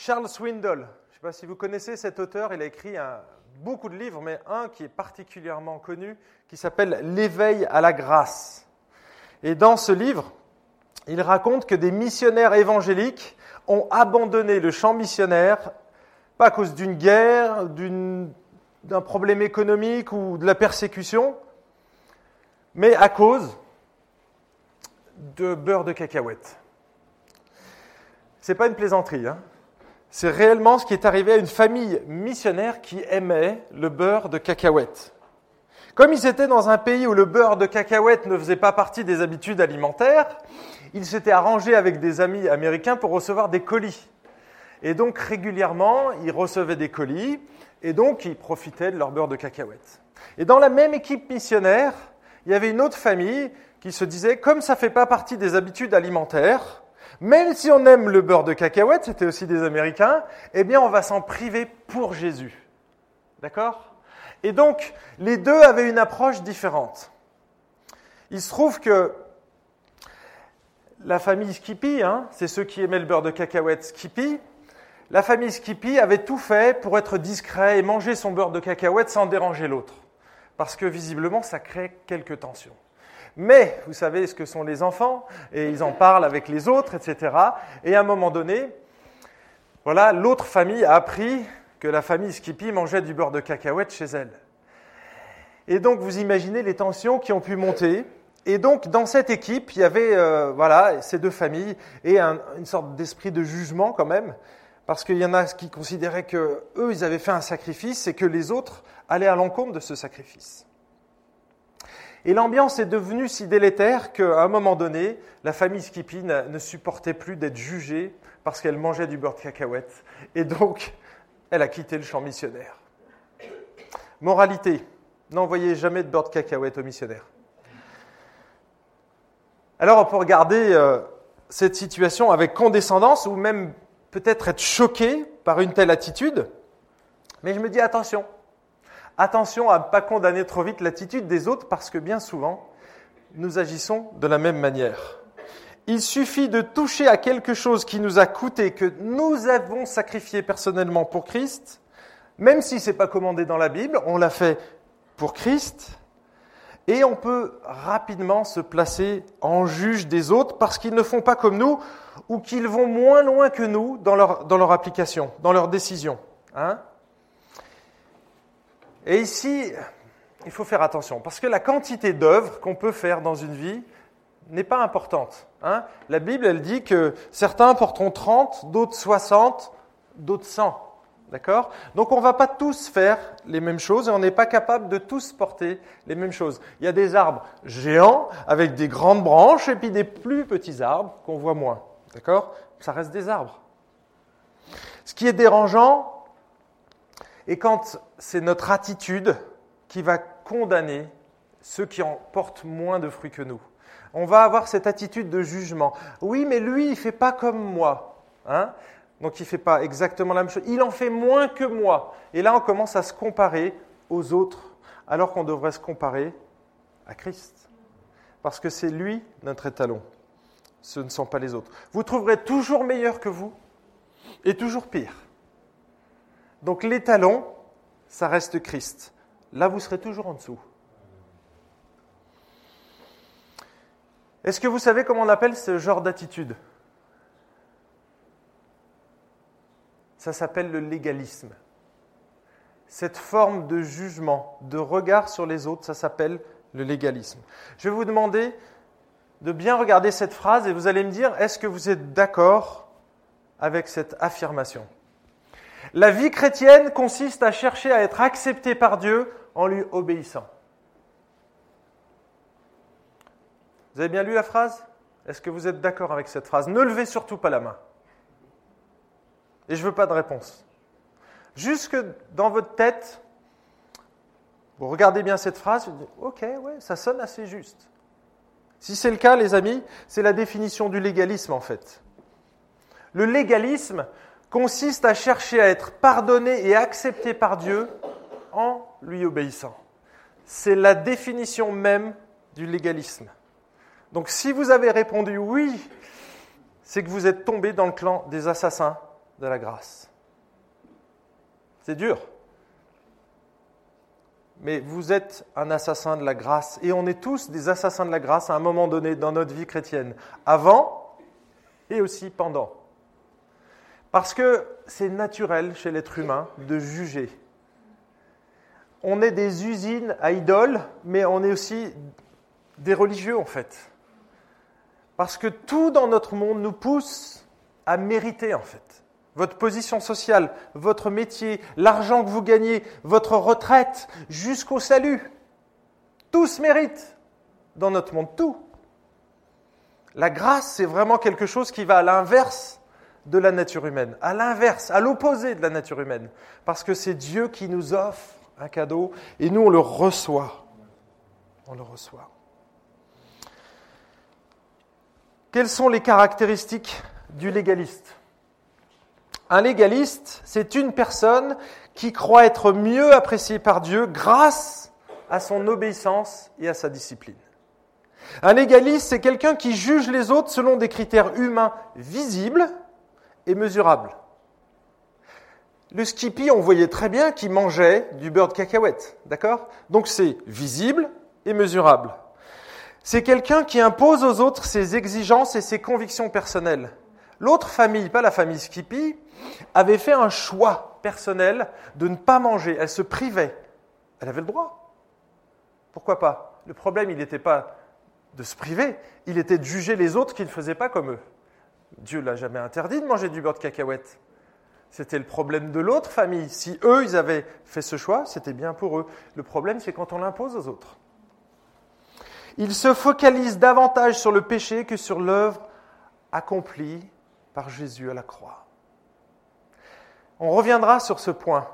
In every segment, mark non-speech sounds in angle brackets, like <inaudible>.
Charles Swindoll, je ne sais pas si vous connaissez cet auteur, il a écrit beaucoup de livres, mais un qui est particulièrement connu, qui s'appelle L'éveil à la grâce. Et dans ce livre, il raconte que des missionnaires évangéliques ont abandonné le champ missionnaire, pas à cause d'une guerre, d'un problème économique ou de la persécution, mais à cause de beurre de cacahuète. Ce n'est pas une plaisanterie. Hein. C'est réellement ce qui est arrivé à une famille missionnaire qui aimait le beurre de cacahuète. Comme ils étaient dans un pays où le beurre de cacahuète ne faisait pas partie des habitudes alimentaires, ils s'étaient arrangés avec des amis américains pour recevoir des colis. Et donc régulièrement, ils recevaient des colis et donc ils profitaient de leur beurre de cacahuète. Et dans la même équipe missionnaire, il y avait une autre famille qui se disait, comme ça ne fait pas partie des habitudes alimentaires, même si on aime le beurre de cacahuète, c'était aussi des Américains, eh bien on va s'en priver pour Jésus. D'accord? Et donc, les deux avaient une approche différente. Il se trouve que la famille Skippy, hein, c'est ceux qui aimaient le beurre de cacahuète Skippy, la famille Skippy avait tout fait pour être discret et manger son beurre de cacahuète sans déranger l'autre. Parce que visiblement, ça crée quelques tensions. Mais vous savez ce que sont les enfants, et ils en parlent avec les autres, etc. Et à un moment donné, voilà, l'autre famille a appris que la famille Skippy mangeait du beurre de cacahuète chez elle. Et donc, vous imaginez les tensions qui ont pu monter. Et donc, dans cette équipe, il y avait euh, voilà, ces deux familles et une sorte d'esprit de jugement quand même, parce qu'il y en a qui considéraient que eux, ils avaient fait un sacrifice et que les autres allaient à l'encontre de ce sacrifice. Et l'ambiance est devenue si délétère qu'à un moment donné, la famille Skippy ne supportait plus d'être jugée parce qu'elle mangeait du beurre de cacahuète. Et donc, elle a quitté le champ missionnaire. Moralité, n'envoyez jamais de beurre de cacahuète aux missionnaires. Alors on peut regarder euh, cette situation avec condescendance ou même peut-être être choqué par une telle attitude. Mais je me dis attention, Attention à ne pas condamner trop vite l'attitude des autres parce que bien souvent, nous agissons de la même manière. Il suffit de toucher à quelque chose qui nous a coûté, que nous avons sacrifié personnellement pour Christ, même si ce n'est pas commandé dans la Bible, on l'a fait pour Christ, et on peut rapidement se placer en juge des autres parce qu'ils ne font pas comme nous ou qu'ils vont moins loin que nous dans leur, dans leur application, dans leur décision. Hein et ici, il faut faire attention, parce que la quantité d'œuvres qu'on peut faire dans une vie n'est pas importante. Hein. la Bible, elle dit que certains porteront 30, d'autres 60, d'autres 100. D'accord? Donc on ne va pas tous faire les mêmes choses et on n'est pas capable de tous porter les mêmes choses. Il y a des arbres géants avec des grandes branches et puis des plus petits arbres qu'on voit moins. D'accord? Ça reste des arbres. Ce qui est dérangeant, et quand c'est notre attitude qui va condamner ceux qui en portent moins de fruits que nous. On va avoir cette attitude de jugement. Oui, mais lui, il ne fait pas comme moi. Hein Donc il ne fait pas exactement la même chose. Il en fait moins que moi. Et là, on commence à se comparer aux autres, alors qu'on devrait se comparer à Christ. Parce que c'est lui notre étalon. Ce ne sont pas les autres. Vous trouverez toujours meilleur que vous et toujours pire. Donc l'étalon, ça reste Christ. Là, vous serez toujours en dessous. Est-ce que vous savez comment on appelle ce genre d'attitude? Ça s'appelle le légalisme. Cette forme de jugement, de regard sur les autres, ça s'appelle le légalisme. Je vais vous demander de bien regarder cette phrase et vous allez me dire, est-ce que vous êtes d'accord avec cette affirmation? La vie chrétienne consiste à chercher à être accepté par Dieu en lui obéissant. Vous avez bien lu la phrase? Est-ce que vous êtes d'accord avec cette phrase? Ne levez surtout pas la main. Et je ne veux pas de réponse. Juste que dans votre tête, vous regardez bien cette phrase, vous dites, ok, ouais, ça sonne assez juste. Si c'est le cas, les amis, c'est la définition du légalisme en fait. Le légalisme, consiste à chercher à être pardonné et accepté par Dieu en lui obéissant. C'est la définition même du légalisme. Donc si vous avez répondu oui, c'est que vous êtes tombé dans le clan des assassins de la grâce. C'est dur. Mais vous êtes un assassin de la grâce. Et on est tous des assassins de la grâce à un moment donné dans notre vie chrétienne. Avant et aussi pendant. Parce que c'est naturel chez l'être humain de juger. On est des usines à idoles, mais on est aussi des religieux en fait. Parce que tout dans notre monde nous pousse à mériter en fait. Votre position sociale, votre métier, l'argent que vous gagnez, votre retraite, jusqu'au salut. Tout se mérite dans notre monde, tout. La grâce, c'est vraiment quelque chose qui va à l'inverse de la nature humaine, à l'inverse, à l'opposé de la nature humaine, parce que c'est Dieu qui nous offre un cadeau et nous, on le reçoit. On le reçoit. Quelles sont les caractéristiques du légaliste? Un légaliste, c'est une personne qui croit être mieux appréciée par Dieu grâce à son obéissance et à sa discipline. Un légaliste, c'est quelqu'un qui juge les autres selon des critères humains visibles et mesurables. Le Skippy, on voyait très bien qu'il mangeait du beurre de cacahuète, d'accord? Donc c'est visible et mesurable. C'est quelqu'un qui impose aux autres ses exigences et ses convictions personnelles. L'autre famille, pas la famille Skippy, avait fait un choix personnel de ne pas manger. Elle se privait. Elle avait le droit. Pourquoi pas? Le problème, il n'était pas de se priver, il était de juger les autres qui ne faisaient pas comme eux. Dieu l'a jamais interdit de manger du beurre de cacahuète. C'était le problème de l'autre famille. Si eux, ils avaient fait ce choix, c'était bien pour eux. Le problème, c'est quand on l'impose aux autres. Il se focalise davantage sur le péché que sur l'œuvre accomplie par Jésus à la croix. On reviendra sur ce point,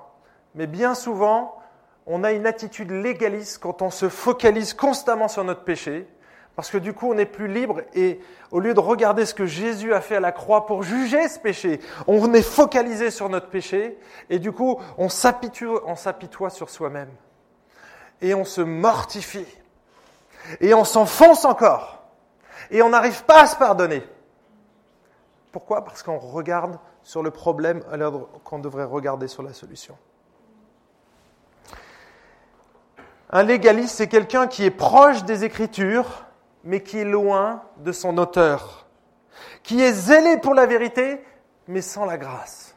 mais bien souvent, on a une attitude légaliste quand on se focalise constamment sur notre péché, parce que du coup, on n'est plus libre et au lieu de regarder ce que Jésus a fait à la croix pour juger ce péché, on est focalisé sur notre péché et du coup, on s'apitoie sur soi-même et on se mortifie et on s'enfonce encore. Et on n'arrive pas à se pardonner. Pourquoi? Parce qu'on regarde sur le problème alors qu'on devrait regarder sur la solution. Un légaliste, c'est quelqu'un qui est proche des Écritures, mais qui est loin de son auteur, qui est zélé pour la vérité, mais sans la grâce.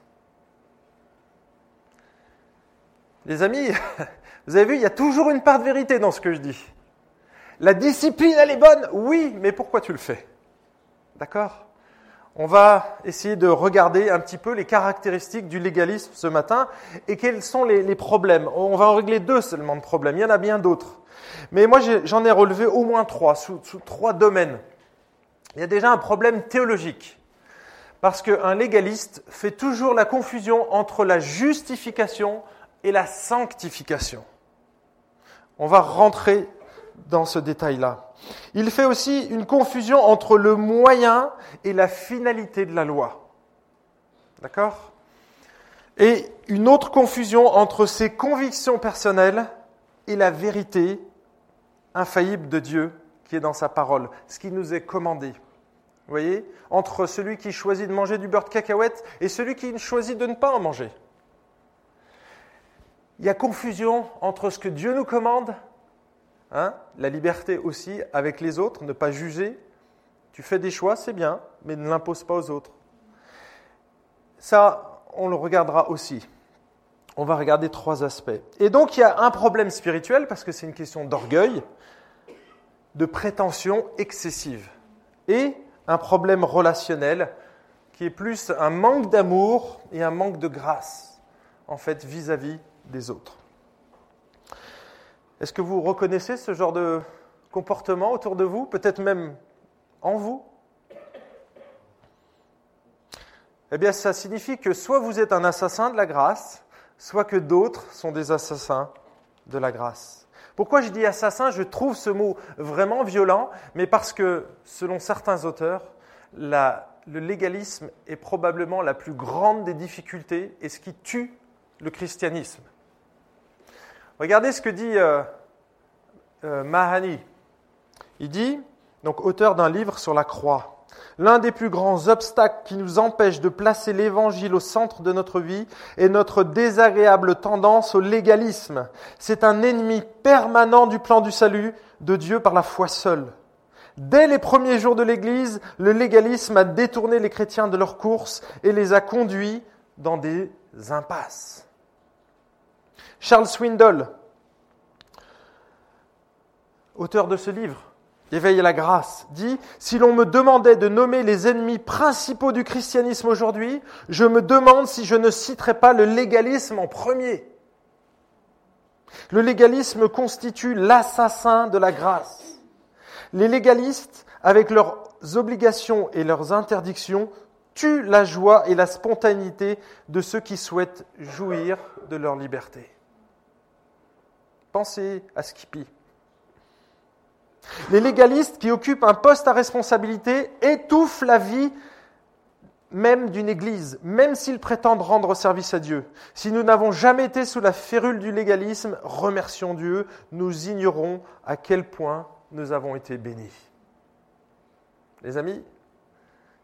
Les amis, <laughs> vous avez vu, il y a toujours une part de vérité dans ce que je dis. La discipline, elle est bonne Oui, mais pourquoi tu le fais? D'accord? On va essayer de regarder un petit peu les caractéristiques du légalisme ce matin et quels sont les, problèmes. On va en régler deux seulement de problèmes, il y en a bien d'autres. Mais moi, j'en ai, relevé au moins trois, sous, trois domaines. Il y a déjà un problème théologique. Parce qu'un légaliste fait toujours la confusion entre la justification et la sanctification. On va rentrer dans ce détail-là. Il fait aussi une confusion entre le moyen et la finalité de la loi. D'accord? Et une autre confusion entre ses convictions personnelles et la vérité infaillible de Dieu qui est dans sa parole, ce qui nous est commandé. Vous voyez Entre celui qui choisit de manger du beurre de cacahuète et celui qui choisit de ne pas en manger. Il y a confusion entre ce que Dieu nous commande Hein? la liberté aussi avec les autres, ne pas juger. Tu fais des choix, c'est bien, mais ne l'impose pas aux autres. Ça, on le regardera aussi. On va regarder trois aspects. Et donc, il y a un problème spirituel, parce que c'est une question d'orgueil, de prétention excessive, et un problème relationnel qui est plus un manque d'amour et un manque de grâce, en fait, vis à -vis des autres. Est-ce que vous reconnaissez ce genre de comportement autour de vous, peut-être même en vous? Eh bien, ça signifie que soit vous êtes un assassin de la grâce, soit que d'autres sont des assassins de la grâce. Pourquoi je dis assassin? Je trouve ce mot vraiment violent, mais parce que, selon certains auteurs, le légalisme est probablement la plus grande des difficultés et ce qui tue le christianisme. Regardez ce que dit euh, euh, Mahani. Il dit, donc auteur d'un livre sur la croix, L'un des plus grands obstacles qui nous empêche de placer l'Évangile au centre de notre vie est notre désagréable tendance au légalisme. C'est un ennemi permanent du plan du salut de Dieu par la foi seule. Dès les premiers jours de l'Église, le légalisme a détourné les chrétiens de leur course et les a conduits dans des impasses. Charles Swindoll, auteur de ce livre, Éveille la grâce, dit, si l'on me demandait de nommer les ennemis principaux du christianisme aujourd'hui, je me demande si je ne citerais pas le légalisme en premier. Le légalisme constitue l'assassin de la grâce. Les légalistes, avec leurs obligations et leurs interdictions, tuent la joie et la spontanéité de ceux qui souhaitent jouir de leur liberté. Pensez à Skippy. Les légalistes qui occupent un poste à responsabilité étouffent la vie même d'une Église, même s'ils prétendent rendre service à Dieu. Si nous n'avons jamais été sous la férule du légalisme, remercions Dieu, nous ignorons à quel point nous avons été bénis. Les amis,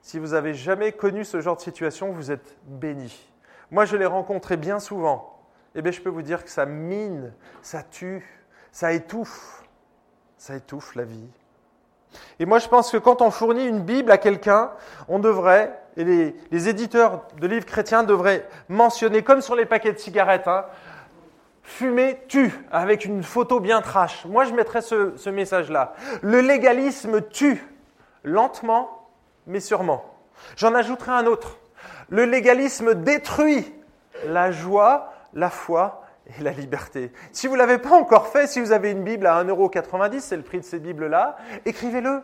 si vous avez jamais connu ce genre de situation, vous êtes bénis. Moi, je l'ai rencontré bien souvent. Eh bien, je peux vous dire que ça mine, ça tue, ça étouffe ça étouffe la vie. Et moi, je pense que quand on fournit une Bible à quelqu'un, on devrait, et les, éditeurs de livres chrétiens devraient mentionner, comme sur les paquets de cigarettes, hein, fumer tue, avec une photo bien trash. Moi, je mettrais ce, ce message-là. Le légalisme tue, lentement, mais sûrement. J'en ajouterai un autre. Le légalisme détruit la joie, la foi et la liberté. Si vous ne l'avez pas encore fait, si vous avez une Bible à 1,90€, c'est le prix de ces Bibles-là, écrivez-le.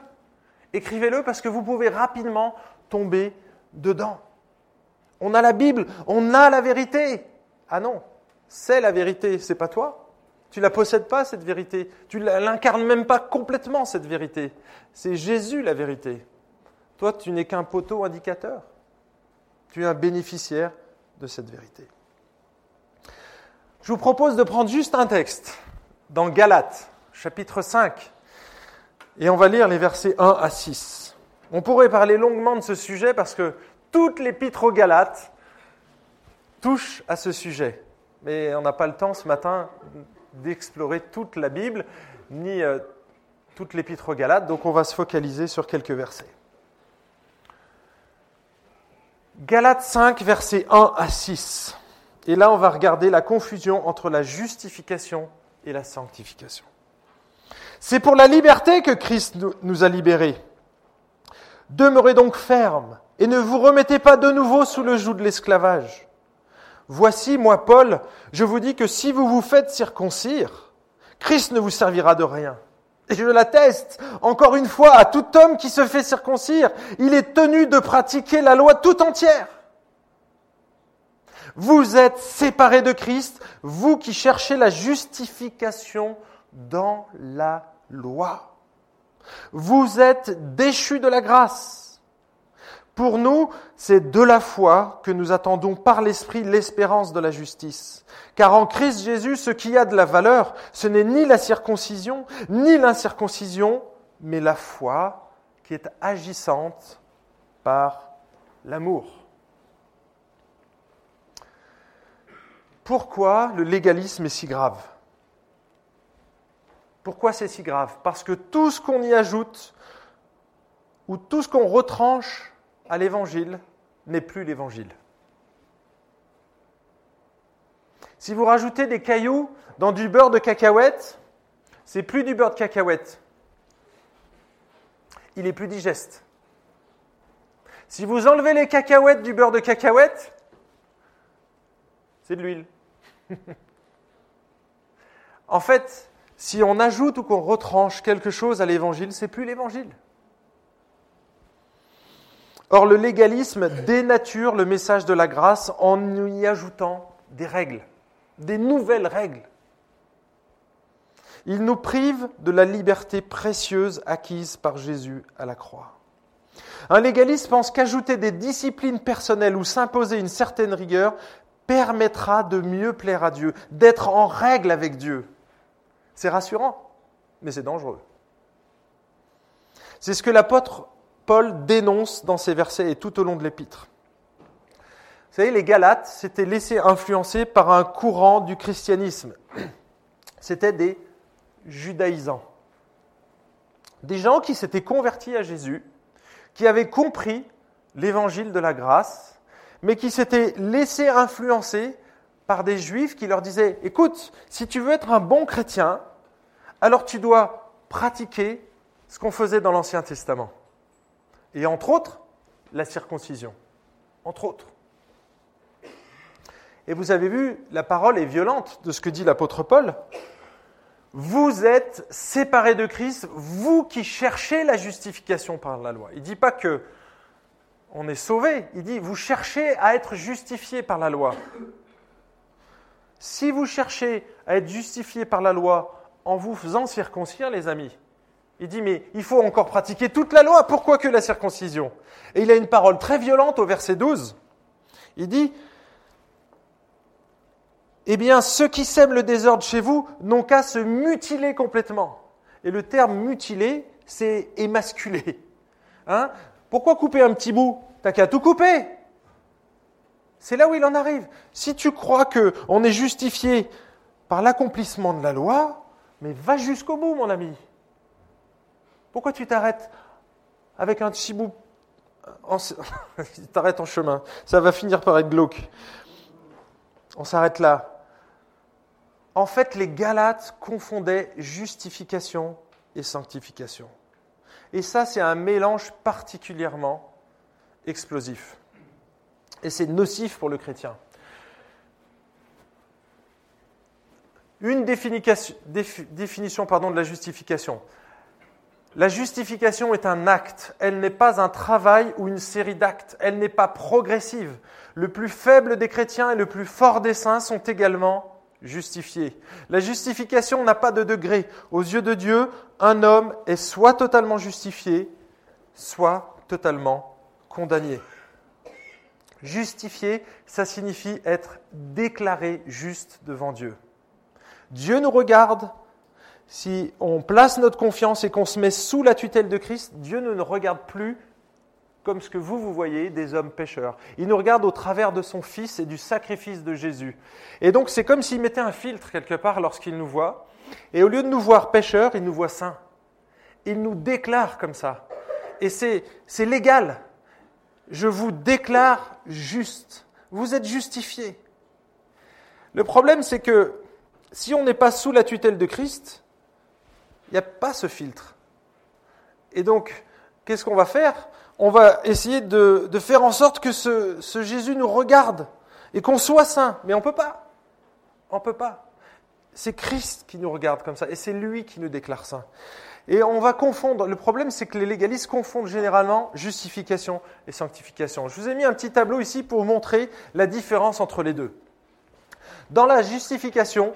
Écrivez-le parce que vous pouvez rapidement tomber dedans. On a la Bible, on a la vérité. Ah non, c'est la vérité, c'est pas toi. Tu la possèdes pas cette vérité. Tu l'incarnes même pas complètement cette vérité. C'est Jésus la vérité. Toi, tu n'es qu'un poteau indicateur. Tu es un bénéficiaire de cette vérité. Je vous propose de prendre juste un texte dans Galates, chapitre 5, et on va lire les versets 1 à 6. On pourrait parler longuement de ce sujet parce que toute l'épître aux Galates touche à ce sujet. Mais on n'a pas le temps ce matin d'explorer toute la Bible, ni euh, toute l'épître aux Galates, donc on va se focaliser sur quelques versets. Galates 5, versets 1 à 6. Et là, on va regarder la confusion entre la justification et la sanctification. C'est pour la liberté que Christ nous a libérés. Demeurez donc fermes et ne vous remettez pas de nouveau sous le joug de l'esclavage. Voici, moi, Paul, je vous dis que si vous vous faites circoncire, Christ ne vous servira de rien. Et je l'atteste, encore une fois, à tout homme qui se fait circoncire, il est tenu de pratiquer la loi tout entière. Vous êtes séparés de Christ, vous qui cherchez la justification dans la loi. Vous êtes déchus de la grâce. Pour nous, c'est de la foi que nous attendons par l'Esprit l'espérance de la justice. Car en Christ Jésus, ce qui a de la valeur, ce n'est ni la circoncision, ni l'incirconcision, mais la foi qui est agissante par l'amour. Pourquoi le légalisme est si grave? Pourquoi c'est si grave? Parce que tout ce qu'on y ajoute, ou tout ce qu'on retranche à l'évangile, n'est plus l'évangile. Si vous rajoutez des cailloux dans du beurre de cacahuète, c'est plus du beurre de cacahuète. Il est plus digeste. Si vous enlevez les cacahuètes du beurre de cacahuète, c'est de l'huile. en fait, si on ajoute ou qu'on retranche quelque chose à l'évangile, c'est plus l'évangile. Or, le légalisme dénature le message de la grâce en y ajoutant des règles, des nouvelles règles. Il nous prive de la liberté précieuse acquise par Jésus à la croix. Un légaliste pense qu'ajouter des disciplines personnelles ou s'imposer une certaine rigueur permettra de mieux plaire à Dieu, d'être en règle avec Dieu. C'est rassurant, mais c'est dangereux. C'est ce que l'apôtre Paul dénonce dans ces versets et tout au long de l'épître. Vous savez, les Galates s'étaient laissés influencer par un courant du christianisme. <clears throat> C'était des judaïsants. Des gens qui s'étaient convertis à Jésus, qui avaient compris l'évangile de la grâce, mais qui s'étaient laissés influencer par des juifs qui leur disaient, écoute, si tu veux être un bon chrétien, alors tu dois pratiquer ce qu'on faisait dans l'Ancien Testament. Et entre autres, la circoncision. Entre autres. Et vous avez vu, la parole est violente de ce que dit l'apôtre Paul. Vous êtes séparés de Christ, vous qui cherchez la justification par la loi. Il ne dit pas que on est sauvé, il dit vous cherchez à être justifié par la loi. Si vous cherchez à être justifié par la loi en vous faisant circoncire, les amis, il dit mais il faut encore pratiquer toute la loi, pourquoi que la circoncision? Et il a une parole très violente au verset 12. Il dit Eh bien, ceux qui sèment le désordre chez vous n'ont qu'à se mutiler complètement. Et le terme mutiler, c'est émasculer. Hein? Pourquoi couper un petit bout? T'as qu'à tout couper. C'est là où il en arrive. Si tu crois que on est justifié par l'accomplissement de la loi, mais va jusqu'au bout, mon ami. Pourquoi tu t'arrêtes avec un petit bout en... <laughs> t'arrêtes en chemin Ça va finir par être glauque. On s'arrête là. En fait, les Galates confondaient justification et sanctification. Et ça, c'est un mélange particulièrement explosif et c'est nocif pour le chrétien. Une définition, de la justification. La justification est un acte, elle n'est pas un travail ou une série d'actes, elle n'est pas progressive. Le plus faible des chrétiens et le plus fort des saints sont également justifiés. La justification n'a pas de degré. Aux yeux de Dieu, un homme est soit totalement justifié, soit totalement condamné. Justifié, ça signifie être déclaré juste devant Dieu. Dieu nous regarde. Si on place notre confiance et qu'on se met sous la tutelle de Christ, Dieu ne nous regarde plus comme ce que vous, vous voyez, des hommes pécheurs. Il nous regarde au travers de son Fils et du sacrifice de Jésus. Et donc c'est comme s'il mettait un filtre quelque part lorsqu'il nous voit. Et au lieu de nous voir pécheurs, il nous voit saints. Il nous déclare comme ça. Et c'est légal je vous déclare juste. Vous êtes justifié. Le problème, c'est que si on n'est pas sous la tutelle de Christ, il n'y a pas ce filtre. Et donc, qu'est-ce qu'on va faire? On va essayer de, faire en sorte que ce, Jésus nous regarde et qu'on soit saint. Mais on ne peut pas. On ne peut pas. C'est Christ qui nous regarde comme ça et c'est lui qui nous déclare saint. Et on va confondre. Le problème, c'est que les légalistes confondent généralement justification et sanctification. Je vous ai mis un petit tableau ici pour montrer la différence entre les deux. Dans la justification,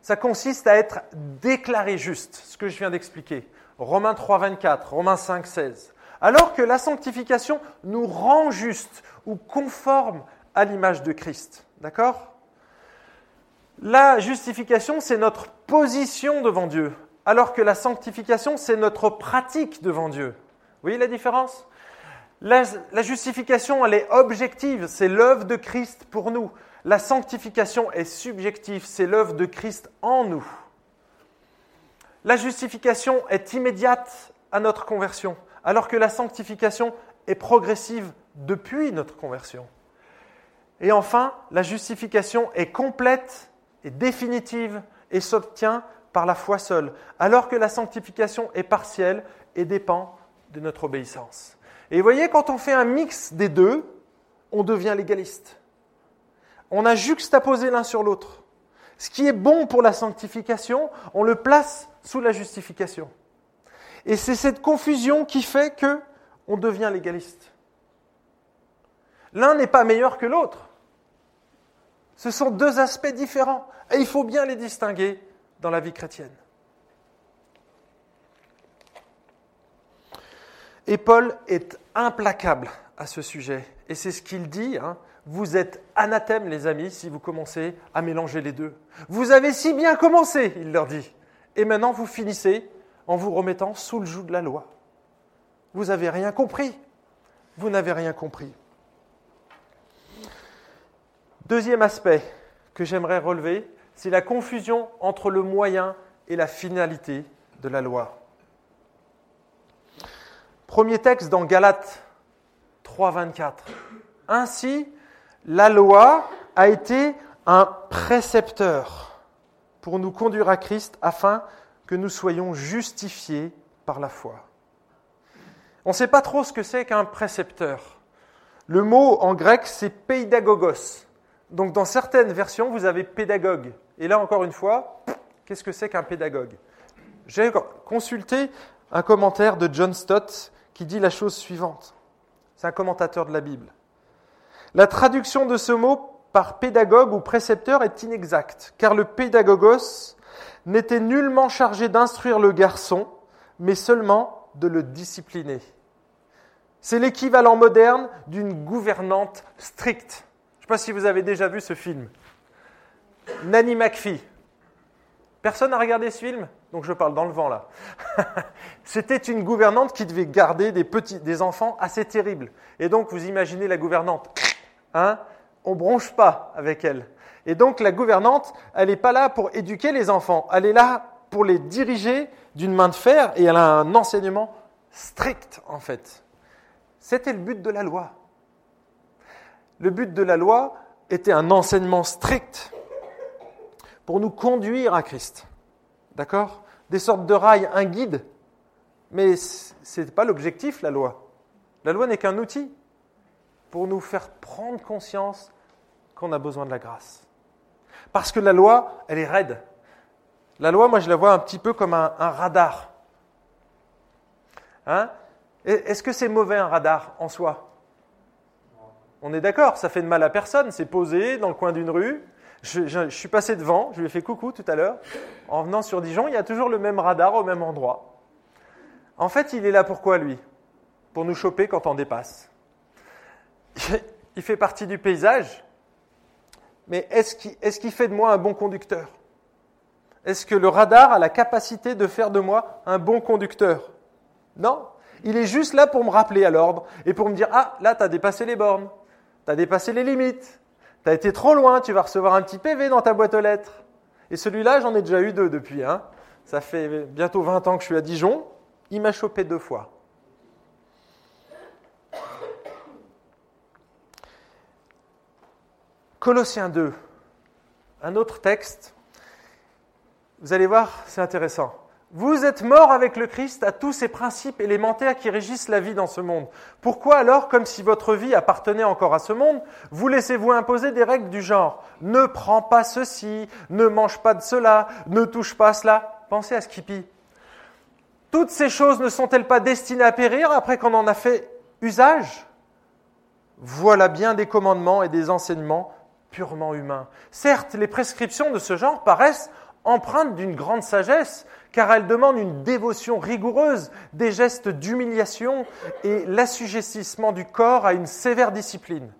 ça consiste à être déclaré juste, ce que je viens d'expliquer. Romains 3, 24, Romains 5, 16. Alors que la sanctification nous rend juste ou conforme à l'image de Christ. D'accord? La justification, c'est notre position devant Dieu alors que la sanctification, c'est notre pratique devant Dieu. Vous voyez la différence? La, justification, elle est objective, c'est l'œuvre de Christ pour nous. La sanctification est subjective, c'est l'œuvre de Christ en nous. La justification est immédiate à notre conversion, alors que la sanctification est progressive depuis notre conversion. Et enfin, la justification est complète et définitive et s'obtient par la foi seule, alors que la sanctification est partielle et dépend de notre obéissance. Et vous voyez, quand on fait un mix des deux, on devient légaliste. On a juxtaposé l'un sur l'autre. Ce qui est bon pour la sanctification, on le place sous la justification. Et c'est cette confusion qui fait que on devient légaliste. L'un n'est pas meilleur que l'autre. Ce sont deux aspects différents et il faut bien les distinguer dans la vie chrétienne. Et Paul est implacable à ce sujet. Et c'est ce qu'il dit. Hein. vous êtes anathème, les amis, si vous commencez à mélanger les deux. Vous avez si bien commencé, il leur dit. Et maintenant, vous finissez en vous remettant sous le joug de la loi. Vous n'avez rien compris. Vous n'avez rien compris. Deuxième aspect que j'aimerais relever, c'est la confusion entre le moyen et la finalité de la loi. Premier texte dans Galates 3, 24. Ainsi, la loi a été un précepteur pour nous conduire à Christ afin que nous soyons justifiés par la foi. On ne sait pas trop ce que c'est qu'un précepteur. Le mot en grec, c'est pédagogos. Donc dans certaines versions, vous avez pédagogue. Et là, encore une fois, qu'est-ce que c'est qu'un pédagogue? J'ai consulté un commentaire de John Stott qui dit la chose suivante. C'est un commentateur de la Bible. La traduction de ce mot par pédagogue ou précepteur est inexacte, car le pédagogos n'était nullement chargé d'instruire le garçon, mais seulement de le discipliner. C'est l'équivalent moderne d'une gouvernante stricte. Je ne sais pas si vous avez déjà vu ce film. Nanny McPhee. Personne n'a regardé ce film? Donc je parle dans le vent là. <laughs> C'était une gouvernante qui devait garder des, des enfants assez terribles. Et donc vous imaginez la gouvernante. Hein? On bronche pas avec elle. Et donc la gouvernante, elle n'est pas là pour éduquer les enfants, elle est là pour les diriger d'une main de fer et elle a un enseignement strict en fait. C'était le but de la loi. Le but de la loi était un enseignement strict pour nous conduire à Christ. D'accord? Des sortes de rails, un guide. Mais ce n'est pas l'objectif, la loi. La loi n'est qu'un outil pour nous faire prendre conscience qu'on a besoin de la grâce. Parce que la loi, elle est raide. La loi, moi, je la vois un petit peu comme un, radar. Hein? Est-ce que c'est mauvais un radar en soi? On est d'accord, ça fait de mal à personne. C'est posé dans le coin d'une rue. Je, je, suis passé devant, je lui ai fait coucou tout à l'heure. En venant sur Dijon, il y a toujours le même radar au même endroit. En fait, il est là pourquoi, lui? Pour nous choper quand on dépasse. <laughs> Il fait partie du paysage, mais est-ce qu'il fait de moi un bon conducteur? Est-ce que le radar a la capacité de faire de moi un bon conducteur? Non. Il est juste là pour me rappeler à l'ordre et pour me dire Ah, là, tu as dépassé les bornes, tu as dépassé les limites, tu as été trop loin, tu vas recevoir un petit PV dans ta boîte aux lettres. Et celui-là, j'en ai déjà eu deux depuis. Hein. Ça fait bientôt 20 ans que je suis à Dijon. Il m'a chopé deux fois. Colossiens 2, un autre texte. Vous allez voir, c'est intéressant. Vous êtes morts avec le Christ à tous ces principes élémentaires qui régissent la vie dans ce monde. Pourquoi alors, comme si votre vie appartenait encore à ce monde, vous laissez-vous imposer des règles du genre ne prends pas ceci, ne mange pas de cela, ne touche pas cela Pensez à Skippy. Toutes ces choses ne sont-elles pas destinées à périr après qu'on en a fait usage? Voilà bien des commandements et des enseignements purement humain. Certes, les prescriptions de ce genre paraissent empreintes d'une grande sagesse, car elles demandent une dévotion rigoureuse, des gestes d'humiliation et l'assujettissement du corps à une sévère discipline.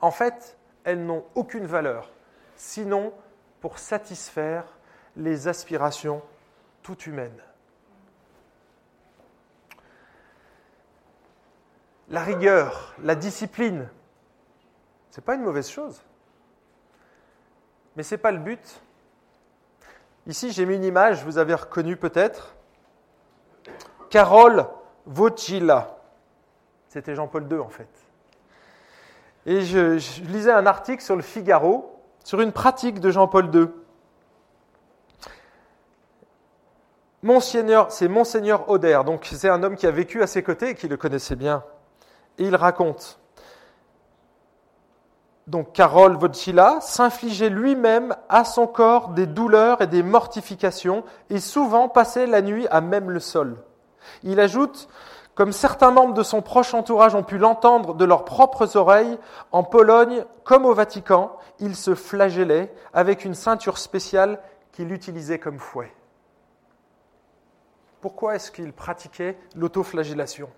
En fait, elles n'ont aucune valeur, sinon pour satisfaire les aspirations tout humaines. La rigueur, la discipline, ce n'est pas une mauvaise chose. Mais ce n'est pas le but. Ici, j'ai mis une image, vous avez reconnu peut-être. Carole Vocilla. C'était Jean-Paul II en fait. Et je, lisais un article sur le Figaro sur une pratique de Jean-Paul II. Monseigneur, c'est Monseigneur Auder, donc c'est un homme qui a vécu à ses côtés et qui le connaissait bien. Et il raconte donc Carole Vodchila, s'infligeait lui-même à son corps des douleurs et des mortifications et souvent passait la nuit à même le sol. Il ajoute, comme certains membres de son proche entourage ont pu l'entendre de leurs propres oreilles, en Pologne comme au Vatican, il se flagellait avec une ceinture spéciale qu'il utilisait comme fouet. Pourquoi est-ce qu'il pratiquait l'autoflagellation?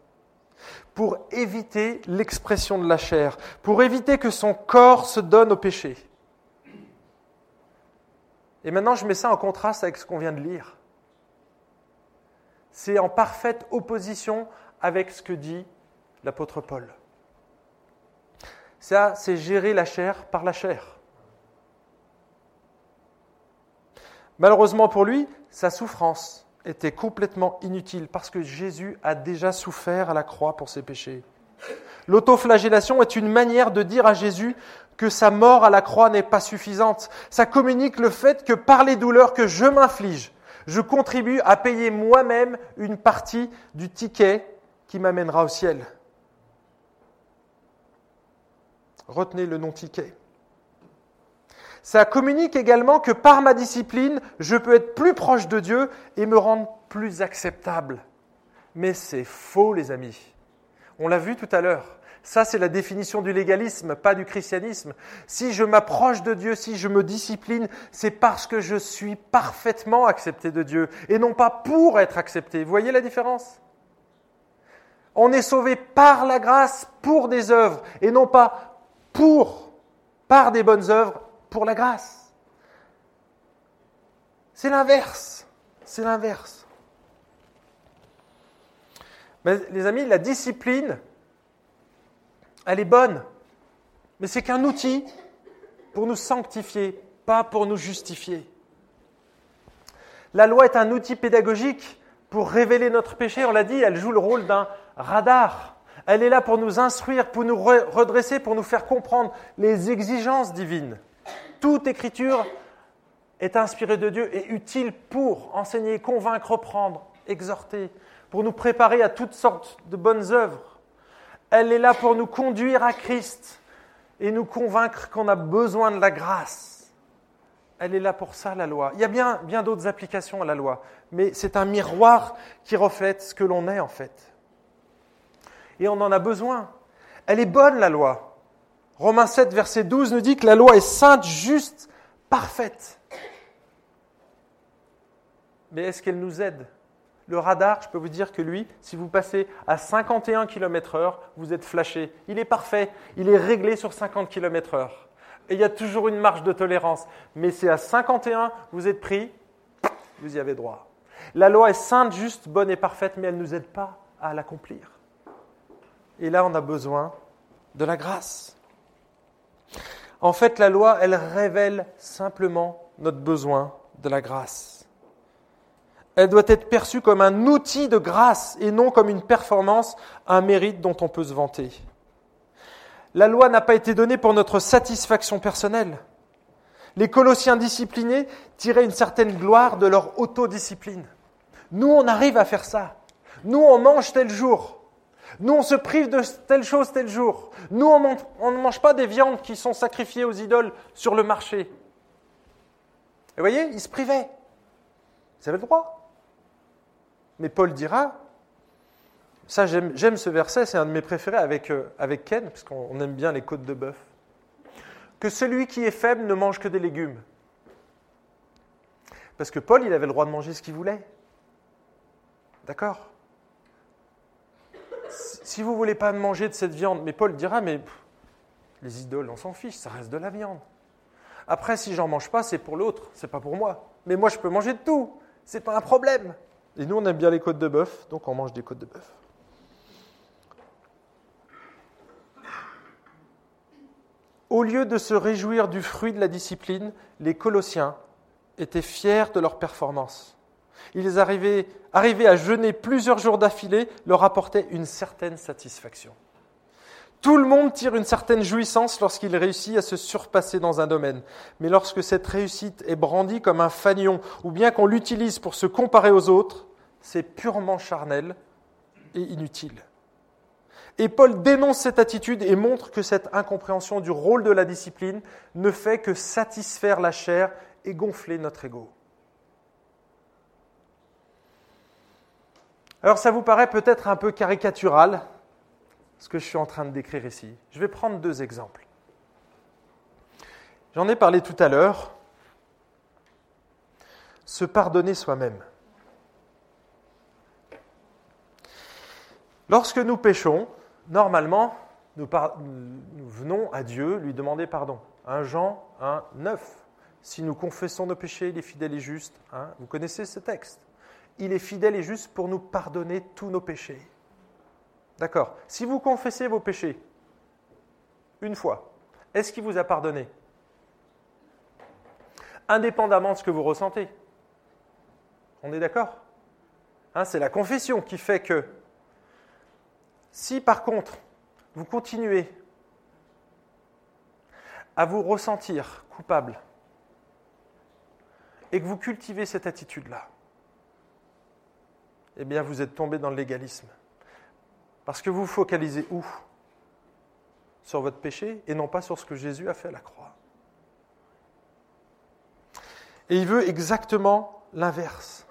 Pour éviter l'expression de la chair, pour éviter que son corps se donne au péché. Et maintenant, je mets ça en contraste avec ce qu'on vient de lire. C'est en parfaite opposition avec ce que dit l'apôtre Paul. Ça, c'est gérer la chair par la chair. Malheureusement pour lui, sa souffrance était complètement inutile parce que Jésus a déjà souffert à la croix pour ses péchés. L'autoflagellation est une manière de dire à Jésus que sa mort à la croix n'est pas suffisante. Ça communique le fait que par les douleurs que je m'inflige, je contribue à payer moi-même une partie du ticket qui m'amènera au ciel. Retenez le nom ticket. Ça communique également que par ma discipline, je peux être plus proche de Dieu et me rendre plus acceptable. Mais c'est faux, les amis. On l'a vu tout à l'heure. Ça, c'est la définition du légalisme, pas du christianisme. Si je m'approche de Dieu, si je me discipline, c'est parce que je suis parfaitement accepté de Dieu et non pas pour être accepté. Vous voyez la différence? On est sauvé par la grâce pour des œuvres et non pas pour, par des bonnes œuvres, pour la grâce. C'est l'inverse. C'est l'inverse. Mais les amis, la discipline, elle est bonne, mais c'est qu'un outil pour nous sanctifier, pas pour nous justifier. La loi est un outil pédagogique pour révéler notre péché. On l'a dit, elle joue le rôle d'un radar. Elle est là pour nous instruire, pour nous redresser, pour nous faire comprendre les exigences divines. Toute écriture est inspirée de Dieu et utile pour enseigner, convaincre, reprendre, exhorter, pour nous préparer à toutes sortes de bonnes œuvres. Elle est là pour nous conduire à Christ et nous convaincre qu'on a besoin de la grâce. Elle est là pour ça, la loi. Il y a bien, bien d'autres applications à la loi, mais c'est un miroir qui reflète ce que l'on est en fait. Et on en a besoin. Elle est bonne, la loi. Romains 7, verset 12 nous dit que la loi est sainte, juste, parfaite. Mais est-ce qu'elle nous aide? Le radar, je peux vous dire que lui, si vous passez à 51 km/h, vous êtes flashé. Il est parfait, il est réglé sur 50 km/h. Et il y a toujours une marge de tolérance. Mais c'est à 51, vous êtes pris, vous y avez droit. La loi est sainte, juste, bonne et parfaite, mais elle ne nous aide pas à l'accomplir. Et là, on a besoin de la grâce. En fait, la loi, elle révèle simplement notre besoin de la grâce. Elle doit être perçue comme un outil de grâce et non comme une performance, un mérite dont on peut se vanter. La loi n'a pas été donnée pour notre satisfaction personnelle. Les Colossiens disciplinés tiraient une certaine gloire de leur autodiscipline. Nous, on arrive à faire ça. Nous, on mange tel jour. Nous, on se prive de telle chose tel jour. Nous, on ne mange pas des viandes qui sont sacrifiées aux idoles sur le marché. Et vous voyez, ils se privaient. Ils avaient le droit. Mais Paul dira, ça j'aime ce verset, c'est un de mes préférés avec, euh, avec Ken, parce qu'on aime bien les côtes de bœuf, que celui qui est faible ne mange que des légumes. Parce que Paul, il avait le droit de manger ce qu'il voulait. D'accord? Si vous voulez pas manger de cette viande, mais Paul dira, mais les idoles, on s'en fiche, ça reste de la viande. Après, si j'en mange pas, c'est pour l'autre, c'est pas pour moi. Mais moi, je peux manger de tout, c'est pas un problème. Et nous, on aime bien les côtes de bœuf, donc on mange des côtes de bœuf. Au lieu de se réjouir du fruit de la discipline, les Colossiens étaient fiers de leur performance. Ils arrivaient, à jeûner plusieurs jours d'affilée leur apportait une certaine satisfaction. Tout le monde tire une certaine jouissance lorsqu'il réussit à se surpasser dans un domaine. Mais lorsque cette réussite est brandie comme un fanion, ou bien qu'on l'utilise pour se comparer aux autres, c'est purement charnel et inutile. Et Paul dénonce cette attitude et montre que cette incompréhension du rôle de la discipline ne fait que satisfaire la chair et gonfler notre ego. Alors ça vous paraît peut-être un peu caricatural, ce que je suis en train de décrire ici. Je vais prendre deux exemples. J'en ai parlé tout à l'heure. Se pardonner soi-même. Lorsque nous péchons, normalement, nous, venons à Dieu lui demander pardon. 1 Jean 1, 9. Si nous confessons nos péchés, il est fidèle et juste. Hein, vous connaissez ce texte. Il est fidèle et juste pour nous pardonner tous nos péchés. D'accord. Si vous confessez vos péchés une fois, est-ce qu'il vous a pardonné? Indépendamment de ce que vous ressentez. On est d'accord? Hein, C'est la confession qui fait que si par contre vous continuez à vous ressentir coupable et que vous cultivez cette attitude-là, eh bien vous êtes tombé dans légalisme. Parce que vous focalisez où? Sur votre péché et non pas sur ce que Jésus a fait à la croix. Et il veut exactement l'inverse.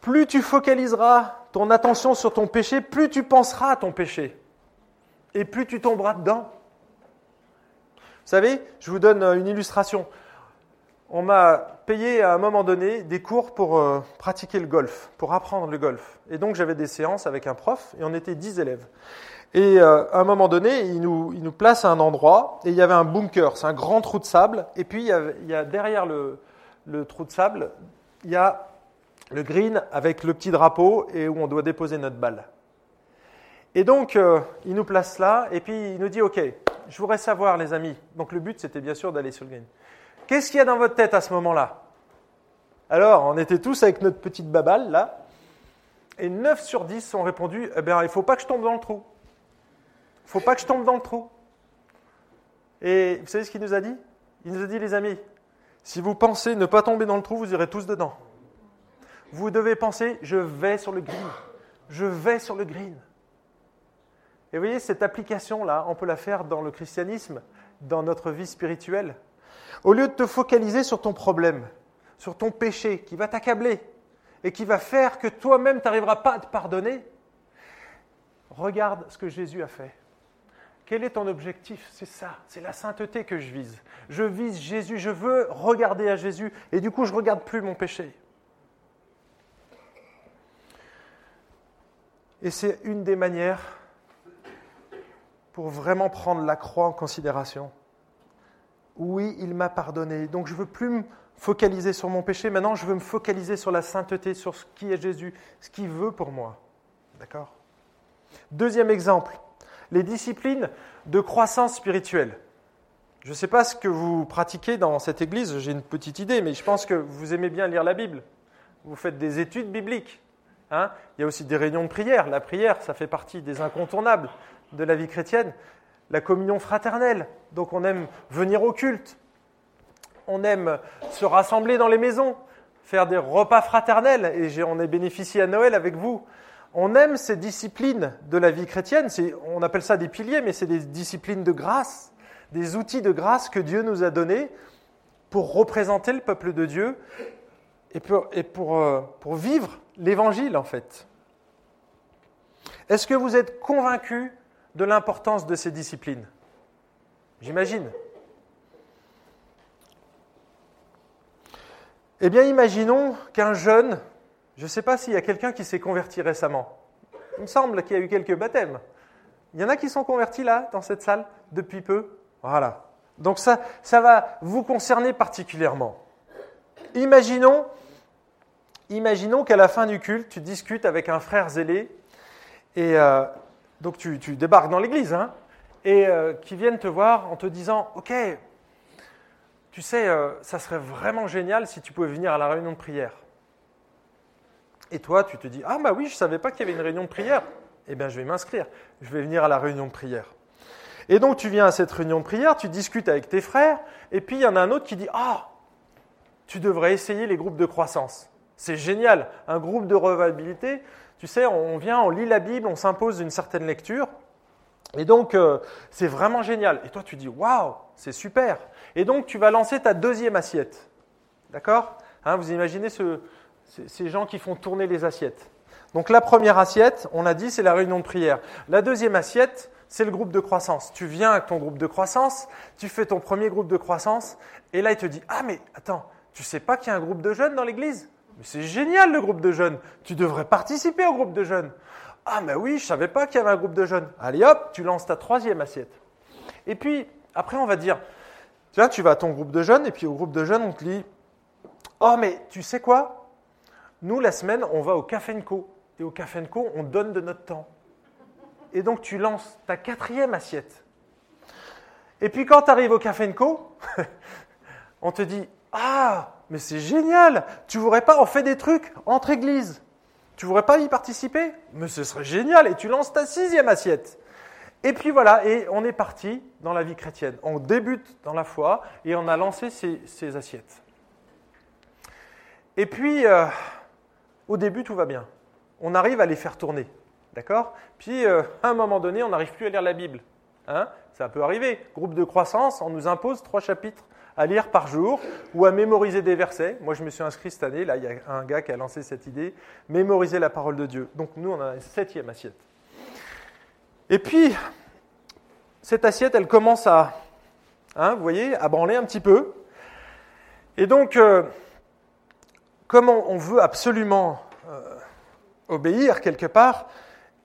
Plus tu focaliseras ton attention sur ton péché, plus tu penseras à ton péché. Et plus tu tomberas dedans. Vous savez, je vous donne une illustration. On m'a payé à un moment donné des cours pour euh, pratiquer le golf, pour apprendre le golf. Et donc j'avais des séances avec un prof et on était dix élèves. Et euh, à un moment donné, il nous, place à un endroit et il y avait un bunker, c'est un grand trou de sable. Et puis il y a, derrière le, le, trou de sable, il y a le green avec le petit drapeau et où on doit déposer notre balle. Et donc euh, il nous place là et puis il nous dit OK, je voudrais savoir les amis. Donc le but c'était bien sûr d'aller sur le green. Qu'est-ce qu'il y a dans votre tête à ce moment-là? Alors, on était tous avec notre petite baballe là, et 9 sur 10 ont répondu eh bien, il ne faut pas que je tombe dans le trou. Il ne faut pas que je tombe dans le trou. Et vous savez ce qu'il nous a dit? Il nous a dit, les amis, si vous pensez ne pas tomber dans le trou, vous irez tous dedans. Vous devez penser, je vais sur le green. Je vais sur le green. Et vous voyez, cette application-là, on peut la faire dans le christianisme, dans notre vie spirituelle. Au lieu de te focaliser sur ton problème, sur ton péché qui va t'accabler et qui va faire que toi-même tu n'arriveras pas à te pardonner, regarde ce que Jésus a fait. Quel est ton objectif? C'est ça, c'est la sainteté que je vise. Je vise Jésus, je veux regarder à Jésus et du coup je ne regarde plus mon péché. Et c'est une des manières pour vraiment prendre la croix en considération oui, il m'a pardonné. Donc je ne veux plus me focaliser sur mon péché, maintenant je veux me focaliser sur la sainteté, sur ce qui est Jésus, ce qu'il veut pour moi. D'accord? Deuxième exemple, les disciplines de croissance spirituelle. Je ne sais pas ce que vous pratiquez dans cette église, j'ai une petite idée, mais je pense que vous aimez bien lire la Bible. Vous faites des études bibliques. Hein? Il y a aussi des réunions de prière. La prière, ça fait partie des incontournables de la vie chrétienne la communion fraternelle. Donc on aime venir au culte, on aime se rassembler dans les maisons, faire des repas fraternels, et on est bénéficié à Noël avec vous. On aime ces disciplines de la vie chrétienne, on appelle ça des piliers, mais c'est des disciplines de grâce, des outils de grâce que Dieu nous a donnés pour représenter le peuple de Dieu et pour, euh, pour vivre l'évangile en fait. Est-ce que vous êtes convaincus de l'importance de ces disciplines J'imagine. Eh bien, imaginons qu'un jeune, je ne sais pas s'il y a quelqu'un qui s'est converti récemment. Il me semble qu'il y a eu quelques baptêmes. Il y en a qui sont convertis là, dans cette salle, depuis peu. Voilà. Donc ça, ça va vous concerner particulièrement. Imaginons, imaginons qu'à la fin du culte, tu discutes avec un frère zélé et, euh, donc tu, débarques dans l'église, hein, et euh, qui viennent te voir en te disant, OK, tu sais, euh, ça serait vraiment génial si tu pouvais venir à la réunion de prière. Et toi, tu te dis, ah bah oui, je ne savais pas qu'il y avait une réunion de prière. Eh bien, je vais m'inscrire, je vais venir à la réunion de prière. Et donc, tu viens à cette réunion de prière, tu discutes avec tes frères, et puis il y en a un autre qui dit, ah, tu devrais essayer les groupes de croissance. C'est génial, un groupe de revabilité, tu sais, on vient, on lit la Bible, on s'impose une certaine lecture. Et donc, euh, c'est vraiment génial. Et toi, tu dis, waouh, c'est super. Et donc, tu vas lancer ta deuxième assiette. D'accord? Hein, Vous imaginez ces gens qui font tourner les assiettes. Donc, la première assiette, on a dit, c'est la réunion de prière. La deuxième assiette, c'est le groupe de croissance. Tu viens avec ton groupe de croissance, tu fais ton premier groupe de croissance, et là, il te dit, ah, mais attends, tu sais pas qu'il y a un groupe de jeunes dans l'église? C'est génial le groupe de jeunes. Tu devrais participer au groupe de jeunes. Ah, mais oui, je ne savais pas qu'il y avait un groupe de jeunes. Allez hop, tu lances ta troisième assiette. Et puis, après, on va dire tiens, tu vas à ton groupe de jeunes, et puis au groupe de jeunes, on te dit Oh, mais tu sais quoi? Nous, la semaine, on va au Café Co. et au Café Co, on donne de notre temps. Et donc tu lances ta quatrième assiette. Et puis quand tu arrives au Café Co, <laughs> on te dit Ah, mais c'est génial Tu voudrais pas en faire des trucs entre églises Tu voudrais pas y participer? Mais ce serait génial Et tu lances ta sixième assiette. Et puis voilà, et on est parti dans la vie chrétienne. On débute dans la foi et on a lancé ces, assiettes. Et puis, euh, au début, tout va bien. On arrive à les faire tourner. D'accord? Puis, euh, à un moment donné, on n'arrive plus à lire la Bible. Hein? Ça peut arriver. Groupe de croissance, on nous impose trois chapitres à lire par jour ou à mémoriser des versets. Moi, je me suis inscrit cette année. Là, il y a un gars qui a lancé cette idée mémoriser la parole de Dieu. Donc, nous, on a une septième assiette. Et puis, cette assiette, elle commence à, hein, vous voyez, à branler un petit peu. Et donc, euh, comme on, veut absolument euh, obéir quelque part,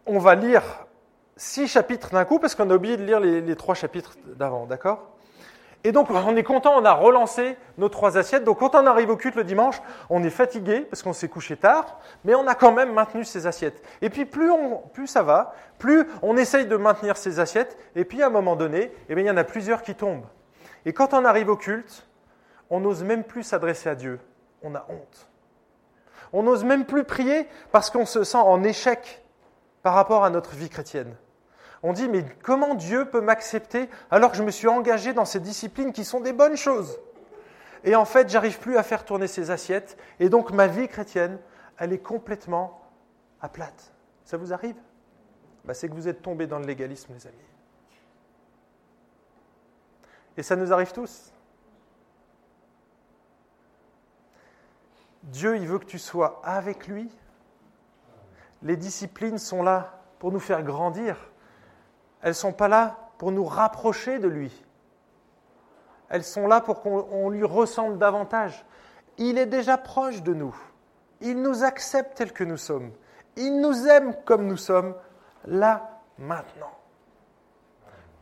on va lire six chapitres d'un coup parce qu'on a oublié de lire les trois chapitres d'avant, d'accord? Et donc, on est content, on a relancé nos trois assiettes. Donc, quand on arrive au culte le dimanche, on est fatigué parce qu'on s'est couché tard, mais on a quand même maintenu ces assiettes. Et puis, plus, ça va, plus on essaye de maintenir ces assiettes. Et puis, à un moment donné, eh il y en a plusieurs qui tombent. Et quand on arrive au culte, on n'ose même plus s'adresser à Dieu. On a honte. On n'ose même plus prier parce qu'on se sent en échec par rapport à notre vie chrétienne. On dit, mais comment Dieu peut m'accepter alors que je me suis engagé dans ces disciplines qui sont des bonnes choses? Et en fait, j'arrive plus à faire tourner ces assiettes, et donc ma vie chrétienne, elle est complètement à plate. Ça vous arrive? Bah, C'est que vous êtes tombés dans le légalisme, les amis. Et ça nous arrive tous. Dieu, il veut que tu sois avec lui. Les disciplines sont là pour nous faire grandir. Elles ne sont pas là pour nous rapprocher de lui. Elles sont là pour qu'on lui ressemble davantage. Il est déjà proche de nous. Il nous accepte tels que nous sommes. Il nous aime comme nous sommes, là, maintenant.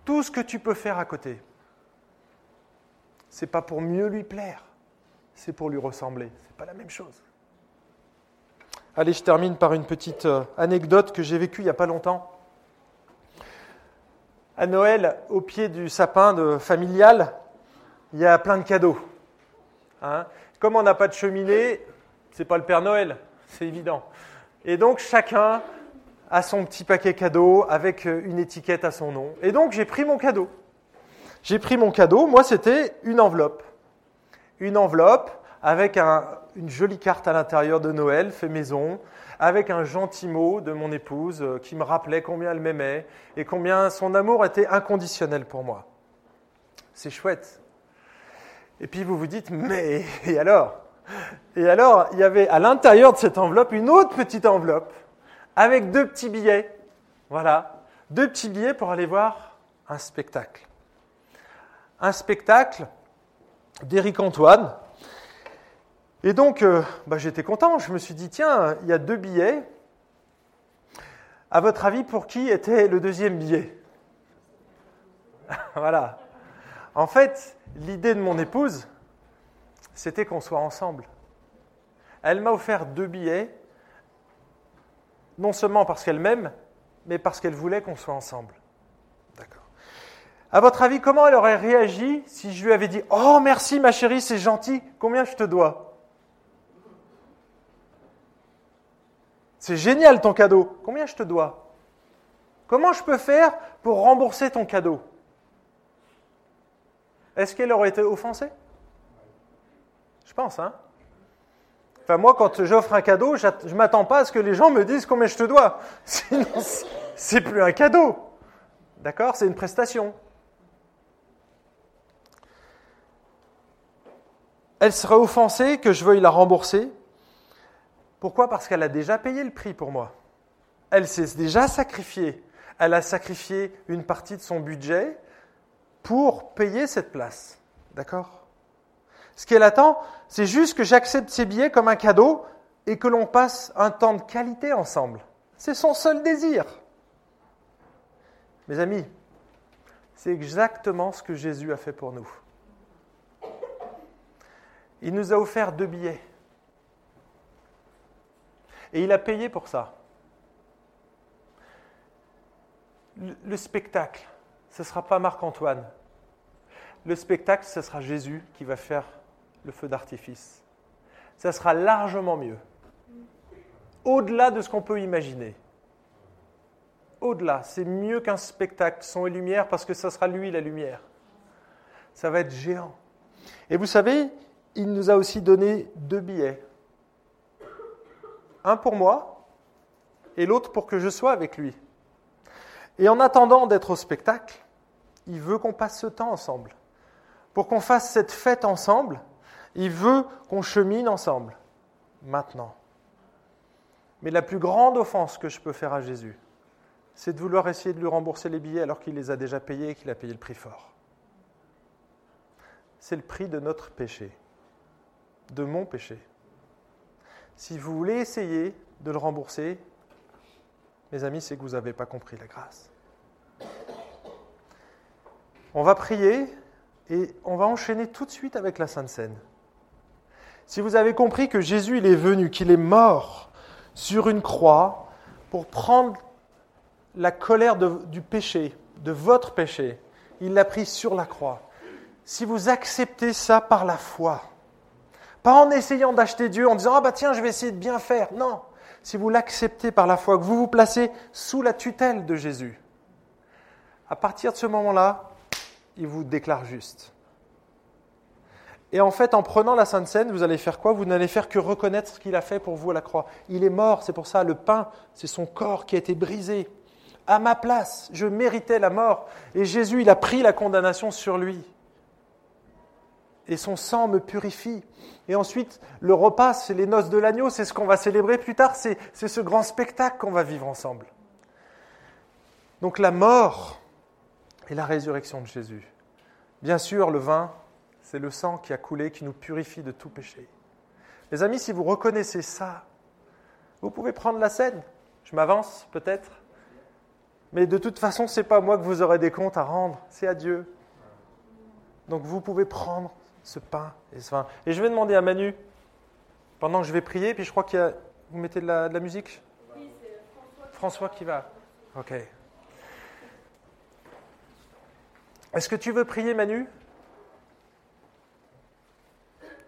Tout ce que tu peux faire à côté, c'est pas pour mieux lui plaire, c'est pour lui ressembler. C'est pas la même chose. Allez, je termine par une petite euh, anecdote que j'ai vécue il n'y a pas longtemps à Noël, au pied du sapin de familial, il y a plein de cadeaux. Hein. Comme on n'a pas de cheminée, c'est pas le Père Noël, c'est évident. Et donc chacun a son petit paquet cadeau avec une étiquette à son nom. Et donc j'ai pris mon cadeau. J'ai pris mon cadeau, moi c'était une enveloppe. Une enveloppe avec une jolie carte à l'intérieur de Noël, fait maison, avec un gentil mot de mon épouse euh, qui me rappelait combien elle m'aimait et combien son amour était inconditionnel pour moi. C'est chouette. Et puis vous vous dites, mais <laughs> et alors? Et alors, il y avait à l'intérieur de cette enveloppe une autre petite enveloppe avec deux petits billets. Voilà, deux petits billets pour aller voir un spectacle. Un spectacle d'Éric Antoine, et donc, euh, bah, j'étais content. Je me suis dit, tiens, il y a deux billets. À votre avis, pour qui était le deuxième billet <laughs> Voilà. En fait, l'idée de mon épouse, c'était qu'on soit ensemble. Elle m'a offert deux billets, non seulement parce qu'elle m'aime, mais parce qu'elle voulait qu'on soit ensemble. D'accord. À votre avis, comment elle aurait réagi si je lui avais dit Oh, merci ma chérie, c'est gentil, combien je te dois? C'est génial ton cadeau. Combien je te dois? Comment je peux faire pour rembourser ton cadeau? Est-ce qu'elle aurait été offensée? Je pense, hein Enfin, moi, quand j'offre un cadeau, je ne m'attends pas à ce que les gens me disent combien je te dois. <laughs> Sinon, c'est plus un cadeau. D'accord? C'est une prestation. Elle serait offensée que je veuille la rembourser? Pourquoi? Parce qu'elle a déjà payé le prix pour moi. Elle s'est déjà sacrifiée. Elle a sacrifié une partie de son budget pour payer cette place. D'accord? Ce qu'elle attend, c'est juste que j'accepte ses billets comme un cadeau et que l'on passe un temps de qualité ensemble. C'est son seul désir. Mes amis, c'est exactement ce que Jésus a fait pour nous. Il nous a offert deux billets. Et il a payé pour ça. Le, spectacle, ce ne sera pas Marc-Antoine. Le spectacle, ce sera Jésus qui va faire le feu d'artifice. Ça sera largement mieux. Au-delà de ce qu'on peut imaginer. Au-delà, c'est mieux qu'un spectacle, son et lumière, parce que ça sera lui la lumière. Ça va être géant. Et vous savez, il nous a aussi donné deux billets. Un pour moi et l'autre pour que je sois avec lui. Et en attendant d'être au spectacle, il veut qu'on passe ce temps ensemble. Pour qu'on fasse cette fête ensemble, il veut qu'on chemine ensemble, maintenant. Mais la plus grande offense que je peux faire à Jésus, c'est de vouloir essayer de lui rembourser les billets alors qu'il les a déjà payés et qu'il a payé le prix fort. C'est le prix de notre péché, de mon péché. Si vous voulez essayer de le rembourser, mes amis, c'est que vous n'avez pas compris la grâce. On va prier et on va enchaîner tout de suite avec la Sainte Seine. Si vous avez compris que Jésus est venu, qu'il est mort sur une croix pour prendre la colère du péché, de votre péché, il l'a pris sur la croix. Si vous acceptez ça par la foi, pas en essayant d'acheter Dieu en disant Ah bah tiens, je vais essayer de bien faire. Non, si vous l'acceptez par la foi, que vous vous placez sous la tutelle de Jésus, à partir de ce moment-là, il vous déclare juste. Et en fait, en prenant la Sainte Seine, vous allez faire quoi? Vous n'allez faire que reconnaître ce qu'il a fait pour vous à la croix. Il est mort, c'est pour ça, le pain, c'est son corps qui a été brisé. À ma place, je méritais la mort. Et Jésus, il a pris la condamnation sur lui et son sang me purifie. Et ensuite, le repas, c'est les noces de l'agneau, c'est ce qu'on va célébrer plus tard, c'est ce grand spectacle qu'on va vivre ensemble. Donc la mort et la résurrection de Jésus. Bien sûr, le vin, c'est le sang qui a coulé, qui nous purifie de tout péché. Mes amis, si vous reconnaissez ça, vous pouvez prendre la scène. Je m'avance peut-être. Mais de toute façon, ce n'est pas moi que vous aurez des comptes à rendre, c'est à Dieu. Donc vous pouvez prendre ce pain et ce vin. Et je vais demander à Manu, pendant que je vais prier, puis je crois qu'il y a... Vous mettez de la, musique? Oui, c'est François. François qui va. Ok. Est-ce que tu veux prier, Manu?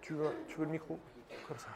Tu veux, tu veux le micro? Comme ça.